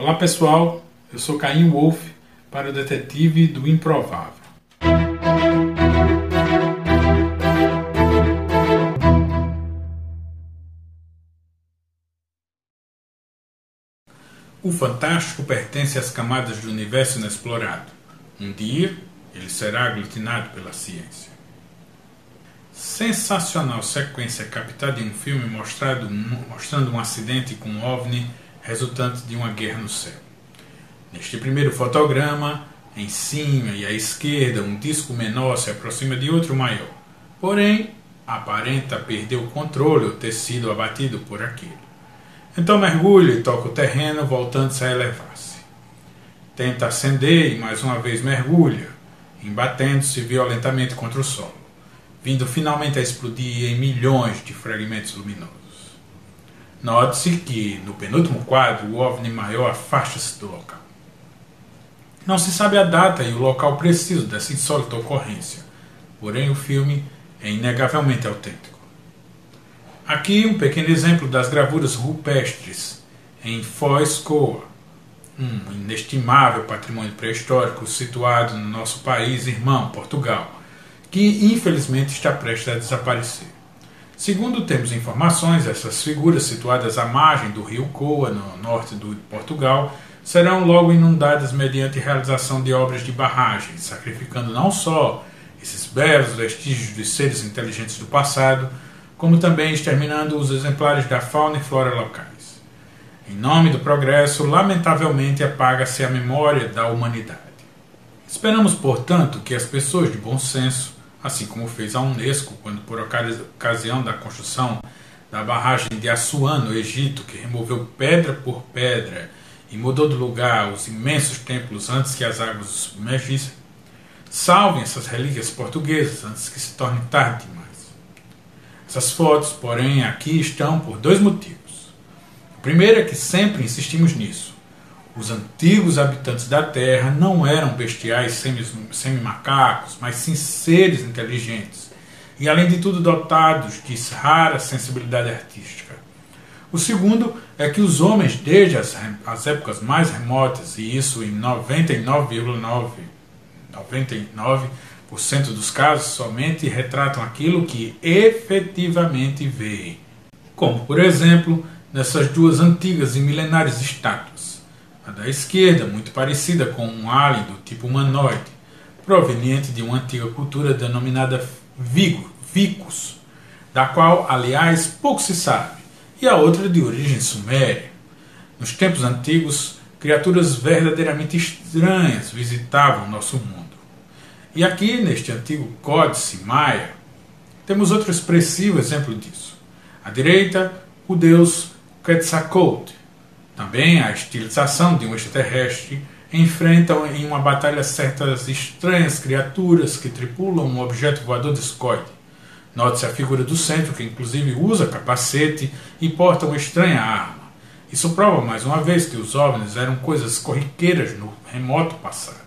Olá pessoal, eu sou Caim Wolf para o Detetive do Improvável. O fantástico pertence às camadas do universo inexplorado. Um dia, ele será aglutinado pela ciência. Sensacional sequência captada em um filme mostrado, mostrando um acidente com um OVNI resultante de uma guerra no céu. Neste primeiro fotograma, em cima e à esquerda, um disco menor se aproxima de outro maior. Porém, aparenta perder o controle ou ter sido abatido por aquilo. Então mergulha e toca o terreno, voltando-se a elevar-se. Tenta acender e mais uma vez mergulha, embatendo-se violentamente contra o solo, vindo finalmente a explodir em milhões de fragmentos luminosos. Note-se que, no penúltimo quadro, o OVNI maior afasta-se do local. Não se sabe a data e o local preciso dessa insólita ocorrência, porém o filme é inegavelmente autêntico. Aqui um pequeno exemplo das gravuras rupestres em Foz Coa, um inestimável patrimônio pré-histórico situado no nosso país irmão, Portugal, que infelizmente está prestes a desaparecer. Segundo temos informações, essas figuras situadas à margem do rio Coa, no norte de Portugal, serão logo inundadas mediante realização de obras de barragem, sacrificando não só esses belos vestígios de seres inteligentes do passado, como também exterminando os exemplares da fauna e flora locais. Em nome do progresso, lamentavelmente apaga-se a memória da humanidade. Esperamos, portanto, que as pessoas de bom senso assim como fez a Unesco quando, por ocasião da construção da barragem de Assuan, no Egito, que removeu pedra por pedra e mudou de lugar os imensos templos antes que as águas os submergissem, salvem essas relíquias portuguesas antes que se torne tarde demais. Essas fotos, porém, aqui estão por dois motivos. O primeiro é que sempre insistimos nisso. Os antigos habitantes da Terra não eram bestiais semi-macacos, mas sim seres inteligentes. E, além de tudo, dotados de rara sensibilidade artística. O segundo é que os homens, desde as, as épocas mais remotas, e isso em 99,9% 99 dos casos, somente retratam aquilo que efetivamente veem, como, por exemplo, nessas duas antigas e milenares estátuas a da esquerda, muito parecida com um alien do tipo humanoide, proveniente de uma antiga cultura denominada Vigo, Vicus, da qual, aliás, pouco se sabe, e a outra de origem suméria. Nos tempos antigos, criaturas verdadeiramente estranhas visitavam nosso mundo. E aqui, neste antigo Códice Maia, temos outro expressivo exemplo disso. À direita, o deus Quetzalcoatl, também a estilização de um extraterrestre enfrentam em uma batalha certas estranhas criaturas que tripulam um objeto voador discoide. Note-se a figura do centro, que inclusive usa capacete e porta uma estranha arma. Isso prova mais uma vez que os OVNIs eram coisas corriqueiras no remoto passado.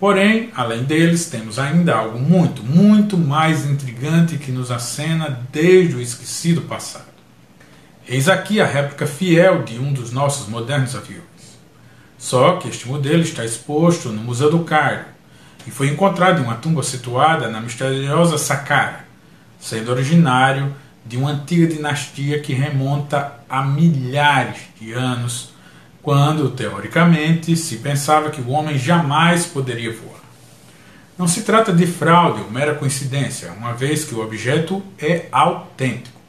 Porém, além deles, temos ainda algo muito, muito mais intrigante que nos acena desde o esquecido passado. Eis aqui a réplica fiel de um dos nossos modernos aviões. Só que este modelo está exposto no Museu do Cairo e foi encontrado em uma tumba situada na misteriosa Saqqara, sendo originário de uma antiga dinastia que remonta a milhares de anos, quando, teoricamente, se pensava que o homem jamais poderia voar. Não se trata de fraude ou mera coincidência, uma vez que o objeto é autêntico.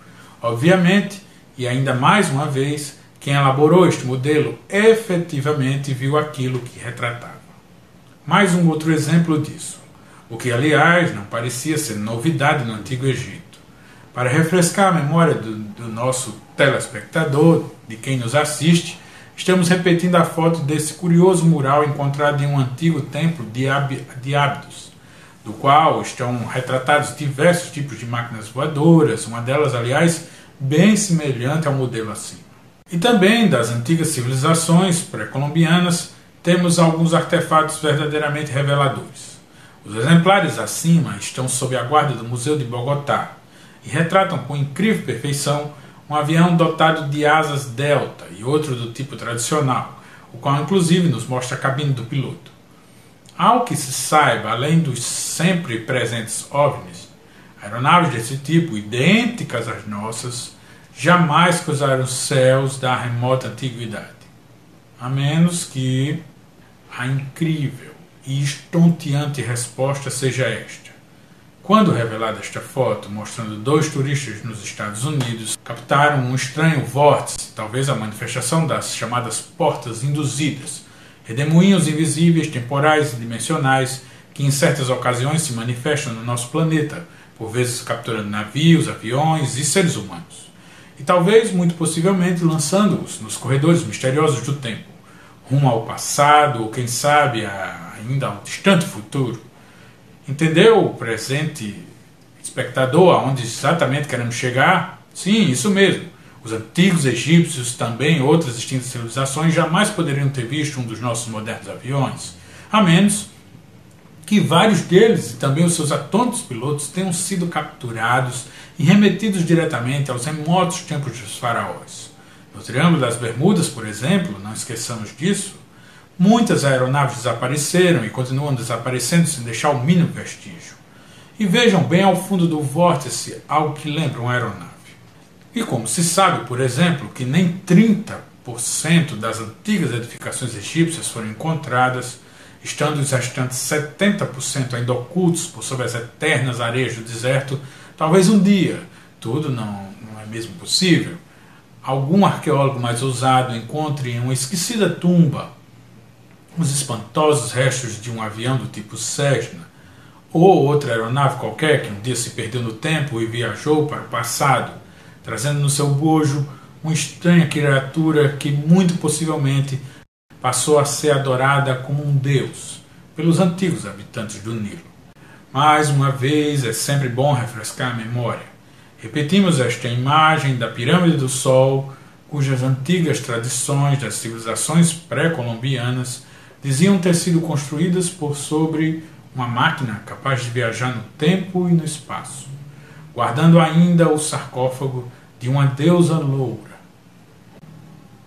Obviamente, e ainda mais uma vez, quem elaborou este modelo efetivamente viu aquilo que retratava. Mais um outro exemplo disso, o que aliás não parecia ser novidade no Antigo Egito. Para refrescar a memória do, do nosso telespectador, de quem nos assiste, estamos repetindo a foto desse curioso mural encontrado em um antigo templo de, Ab, de Abdos, do qual estão retratados diversos tipos de máquinas voadoras, uma delas, aliás, bem semelhante ao modelo acima. E também das antigas civilizações pré-colombianas temos alguns artefatos verdadeiramente reveladores. Os exemplares acima estão sob a guarda do Museu de Bogotá e retratam com incrível perfeição um avião dotado de asas delta e outro do tipo tradicional, o qual inclusive nos mostra a cabine do piloto. Ao que se saiba, além dos sempre presentes OVNIs, aeronaves desse tipo, idênticas às nossas, jamais cruzaram os céus da remota antiguidade. A menos que a incrível e estonteante resposta seja esta. Quando revelada esta foto mostrando dois turistas nos Estados Unidos captaram um estranho vórtice, talvez a manifestação das chamadas portas induzidas, redemoinhos invisíveis, temporais e dimensionais que em certas ocasiões se manifestam no nosso planeta, por vezes capturando navios, aviões e seres humanos. E talvez, muito possivelmente, lançando-os nos corredores misteriosos do tempo, rumo ao passado ou, quem sabe, ainda ao distante futuro. Entendeu o presente espectador aonde exatamente queremos chegar? Sim, isso mesmo. Os antigos egípcios, também outras distintas civilizações, jamais poderiam ter visto um dos nossos modernos aviões, a menos que vários deles e também os seus atônicos pilotos tenham sido capturados e remetidos diretamente aos remotos tempos dos faraós. No Triângulo das Bermudas, por exemplo, não esqueçamos disso, muitas aeronaves desapareceram e continuam desaparecendo sem deixar o mínimo vestígio. E vejam bem ao fundo do vórtice algo que lembra uma aeronave. E como se sabe, por exemplo, que nem 30% das antigas edificações egípcias foram encontradas, estando os restantes 70% ainda ocultos por sob as eternas areias do deserto, talvez um dia, tudo não, não é mesmo possível, algum arqueólogo mais ousado encontre em uma esquecida tumba os espantosos restos de um avião do tipo Cessna, ou outra aeronave qualquer que um dia se perdeu no tempo e viajou para o passado, trazendo no seu bojo uma estranha criatura que muito possivelmente passou a ser adorada como um deus pelos antigos habitantes do Nilo. Mais uma vez, é sempre bom refrescar a memória. Repetimos esta imagem da pirâmide do Sol, cujas antigas tradições das civilizações pré-colombianas diziam ter sido construídas por sobre uma máquina capaz de viajar no tempo e no espaço guardando ainda o sarcófago de uma deusa loura.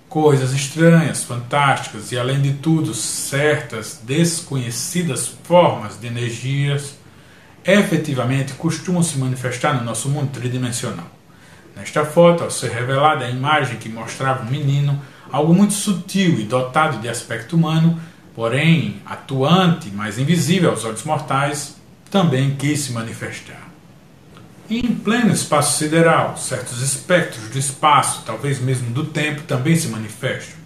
Coisas estranhas, fantásticas e, além de tudo, certas, desconhecidas formas de energias efetivamente costumam se manifestar no nosso mundo tridimensional. Nesta foto, ao ser revelada a imagem que mostrava um menino, algo muito sutil e dotado de aspecto humano, porém atuante, mas invisível aos olhos mortais, também quis se manifestar. E em pleno espaço sideral, certos espectros do espaço, talvez mesmo do tempo, também se manifestam.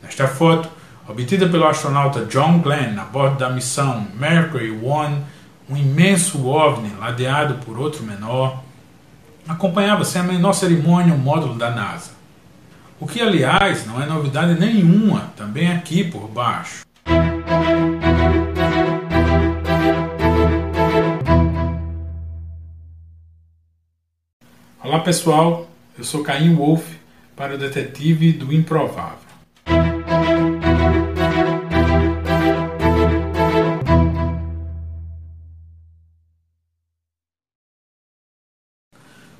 Nesta foto, obtida pelo astronauta John Glenn a bordo da missão Mercury One, um imenso OVNI ladeado por outro menor, acompanhava sem a menor cerimônia o módulo da NASA. O que, aliás, não é novidade nenhuma também aqui por baixo. Olá pessoal, eu sou Caim Wolf para o Detetive do Improvável.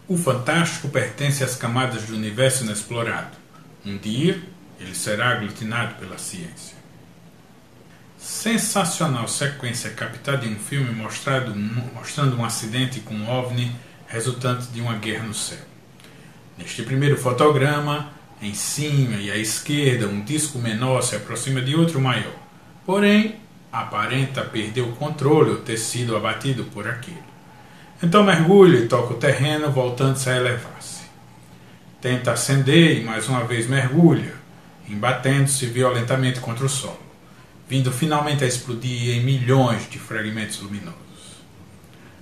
O fantástico pertence às camadas do universo inexplorado. Um dia, ele será aglutinado pela ciência. Sensacional sequência captada em um filme mostrado, mostrando um acidente com um OVNI resultante de uma guerra no céu. Neste primeiro fotograma, em cima e à esquerda, um disco menor se aproxima de outro maior, porém aparenta perder o controle ou ter sido abatido por aquilo. Então mergulha e toca o terreno, voltando-se a elevar-se. Tenta acender e mais uma vez mergulha, embatendo-se violentamente contra o solo, vindo finalmente a explodir em milhões de fragmentos luminosos.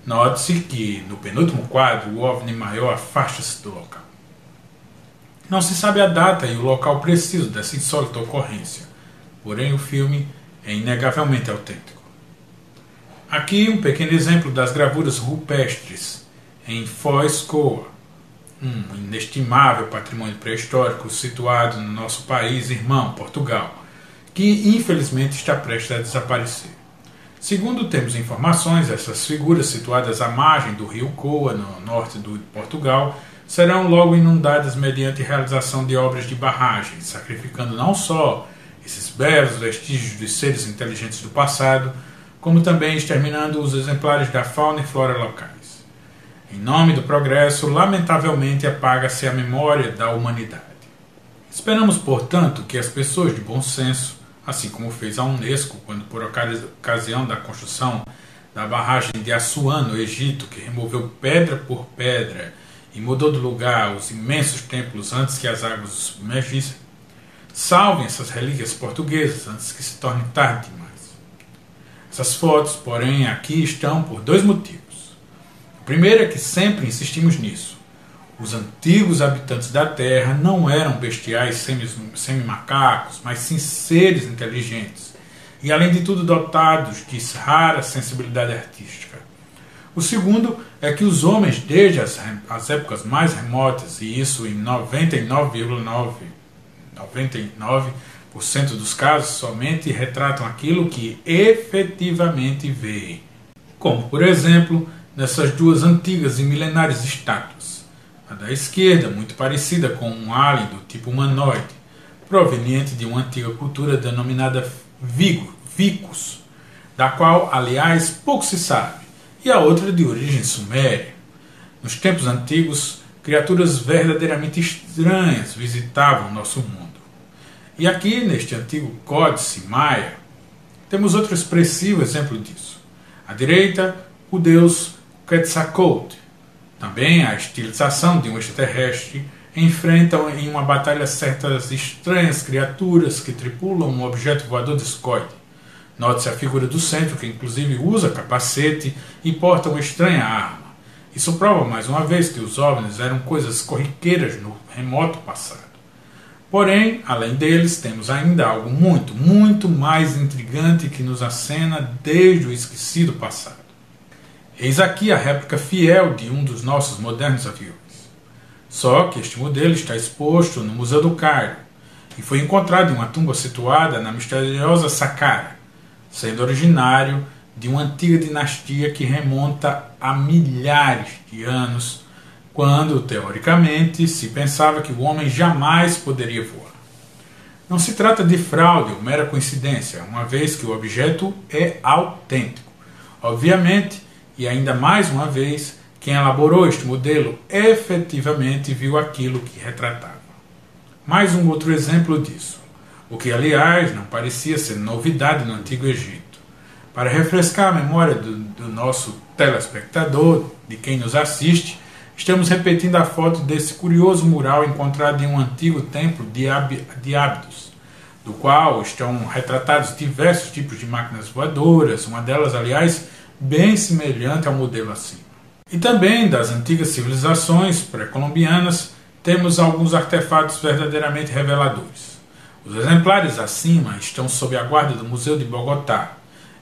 Note-se que, no penúltimo quadro, o OVNI maior afasta-se do local. Não se sabe a data e o local preciso dessa insólita ocorrência, porém o filme é inegavelmente autêntico. Aqui um pequeno exemplo das gravuras rupestres em Foz Coa, um inestimável patrimônio pré-histórico situado no nosso país irmão, Portugal, que infelizmente está prestes a desaparecer. Segundo temos informações, essas figuras situadas à margem do rio Coa, no norte de Portugal, serão logo inundadas mediante realização de obras de barragem, sacrificando não só esses belos vestígios dos seres inteligentes do passado, como também exterminando os exemplares da fauna e flora locais. Em nome do progresso, lamentavelmente apaga-se a memória da humanidade. Esperamos, portanto, que as pessoas de bom senso, assim como fez a Unesco quando, por ocasião da construção da barragem de Assuan, no Egito, que removeu pedra por pedra e mudou de lugar os imensos templos antes que as águas os submergissem, salvem essas relíquias portuguesas antes que se torne tarde demais. Essas fotos, porém, aqui estão por dois motivos. O primeiro é que sempre insistimos nisso. Os antigos habitantes da Terra não eram bestiais semi-macacos, mas sim seres inteligentes e, além de tudo, dotados de rara sensibilidade artística. O segundo é que os homens, desde as, as épocas mais remotas, e isso em 99,9% 99 dos casos, somente retratam aquilo que efetivamente veem. Como, por exemplo, nessas duas antigas e milenares estátuas. A da esquerda, muito parecida com um alien do tipo humanoide, proveniente de uma antiga cultura denominada Vigo, Vicus, da qual, aliás, pouco se sabe, e a outra de origem suméria. Nos tempos antigos, criaturas verdadeiramente estranhas visitavam nosso mundo. E aqui, neste antigo códice maia, temos outro expressivo exemplo disso. À direita, o deus Quetzalcoatl, também a estilização de um extraterrestre, enfrentam em uma batalha certas estranhas criaturas que tripulam um objeto voador discoide. Note-se a figura do centro, que inclusive usa capacete e porta uma estranha arma. Isso prova mais uma vez que os OVNIs eram coisas corriqueiras no remoto passado. Porém, além deles, temos ainda algo muito, muito mais intrigante que nos acena desde o esquecido passado. Eis aqui a réplica fiel de um dos nossos modernos aviões. Só que este modelo está exposto no Museu do Cairo e foi encontrado em uma tumba situada na misteriosa Saqqara, sendo originário de uma antiga dinastia que remonta a milhares de anos, quando, teoricamente, se pensava que o homem jamais poderia voar. Não se trata de fraude ou mera coincidência, uma vez que o objeto é autêntico. Obviamente, e ainda mais uma vez, quem elaborou este modelo efetivamente viu aquilo que retratava. Mais um outro exemplo disso, o que aliás não parecia ser novidade no Antigo Egito. Para refrescar a memória do, do nosso telespectador, de quem nos assiste, estamos repetindo a foto desse curioso mural encontrado em um antigo templo de, Ab, de Abidos, do qual estão retratados diversos tipos de máquinas voadoras, uma delas, aliás, bem semelhante ao modelo acima. E também das antigas civilizações pré-colombianas temos alguns artefatos verdadeiramente reveladores. Os exemplares acima estão sob a guarda do Museu de Bogotá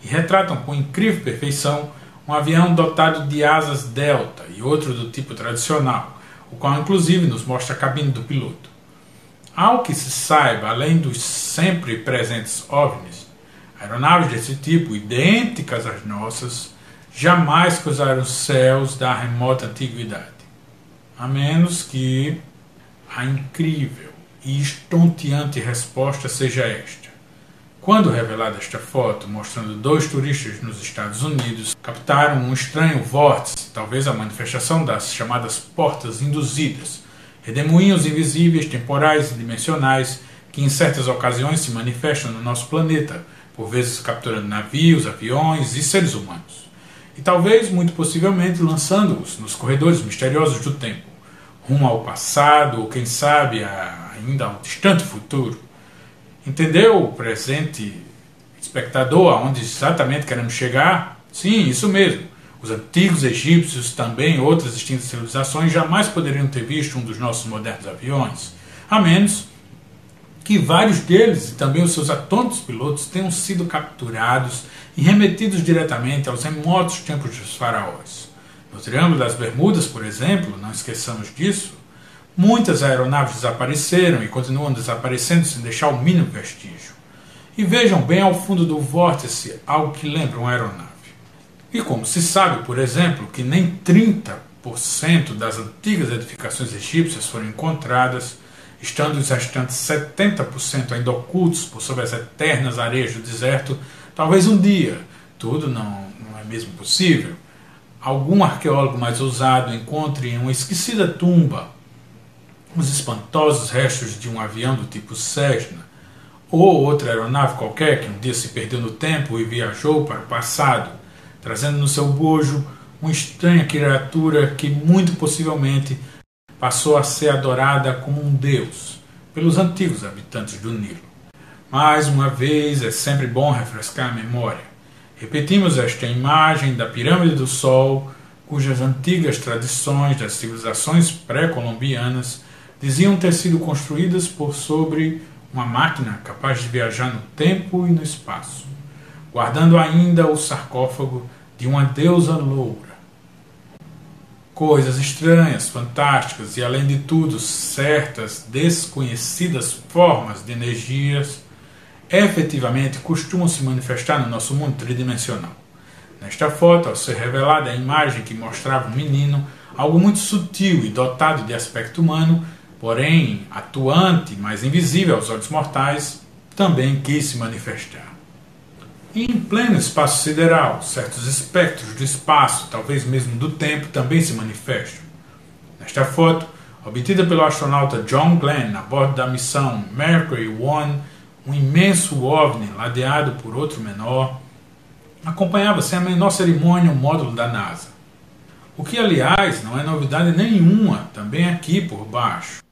e retratam com incrível perfeição um avião dotado de asas delta e outro do tipo tradicional, o qual inclusive nos mostra a cabine do piloto. Ao que se saiba, além dos sempre presentes OVNIs, Aeronaves desse tipo, idênticas às nossas, jamais cruzaram os céus da remota antiguidade, a menos que a incrível e estonteante resposta seja esta. Quando revelada esta foto mostrando dois turistas nos Estados Unidos captaram um estranho vórtice, talvez a manifestação das chamadas portas induzidas, redemoinhos invisíveis, temporais e dimensionais que em certas ocasiões se manifestam no nosso planeta, por vezes capturando navios, aviões e seres humanos. E talvez, muito possivelmente, lançando-os nos corredores misteriosos do tempo, rumo ao passado ou, quem sabe, ainda ao distante futuro. Entendeu o presente espectador aonde exatamente queremos chegar? Sim, isso mesmo. Os antigos egípcios, também outras distintas civilizações, jamais poderiam ter visto um dos nossos modernos aviões, a menos que vários deles e também os seus atônicos pilotos tenham sido capturados e remetidos diretamente aos remotos tempos dos faraós. No Triângulo das Bermudas, por exemplo, não esqueçamos disso, muitas aeronaves desapareceram e continuam desaparecendo sem deixar o mínimo vestígio. E vejam bem ao fundo do vórtice algo que lembra uma aeronave. E como se sabe, por exemplo, que nem 30% das antigas edificações egípcias foram encontradas, estando os restantes 70% ainda ocultos por sobre as eternas areias do deserto, talvez um dia, tudo não, não é mesmo possível, algum arqueólogo mais ousado encontre em uma esquecida tumba os espantosos restos de um avião do tipo Cessna, ou outra aeronave qualquer que um dia se perdeu no tempo e viajou para o passado, trazendo no seu bojo uma estranha criatura que muito possivelmente passou a ser adorada como um deus pelos antigos habitantes do Nilo. Mais uma vez, é sempre bom refrescar a memória. Repetimos esta imagem da pirâmide do Sol, cujas antigas tradições das civilizações pré-colombianas diziam ter sido construídas por sobre uma máquina capaz de viajar no tempo e no espaço, guardando ainda o sarcófago de uma deusa loura coisas estranhas, fantásticas e, além de tudo, certas, desconhecidas formas de energias efetivamente costumam se manifestar no nosso mundo tridimensional. Nesta foto, ao ser revelada a imagem que mostrava um menino, algo muito sutil e dotado de aspecto humano, porém atuante, mas invisível aos olhos mortais, também quis se manifestar. E em pleno espaço sideral, certos espectros do espaço, talvez mesmo do tempo, também se manifestam. Nesta foto, obtida pelo astronauta John Glenn a bordo da missão Mercury One, um imenso OVNI ladeado por outro menor, acompanhava sem a menor cerimônia o módulo da NASA. O que, aliás, não é novidade nenhuma também aqui por baixo.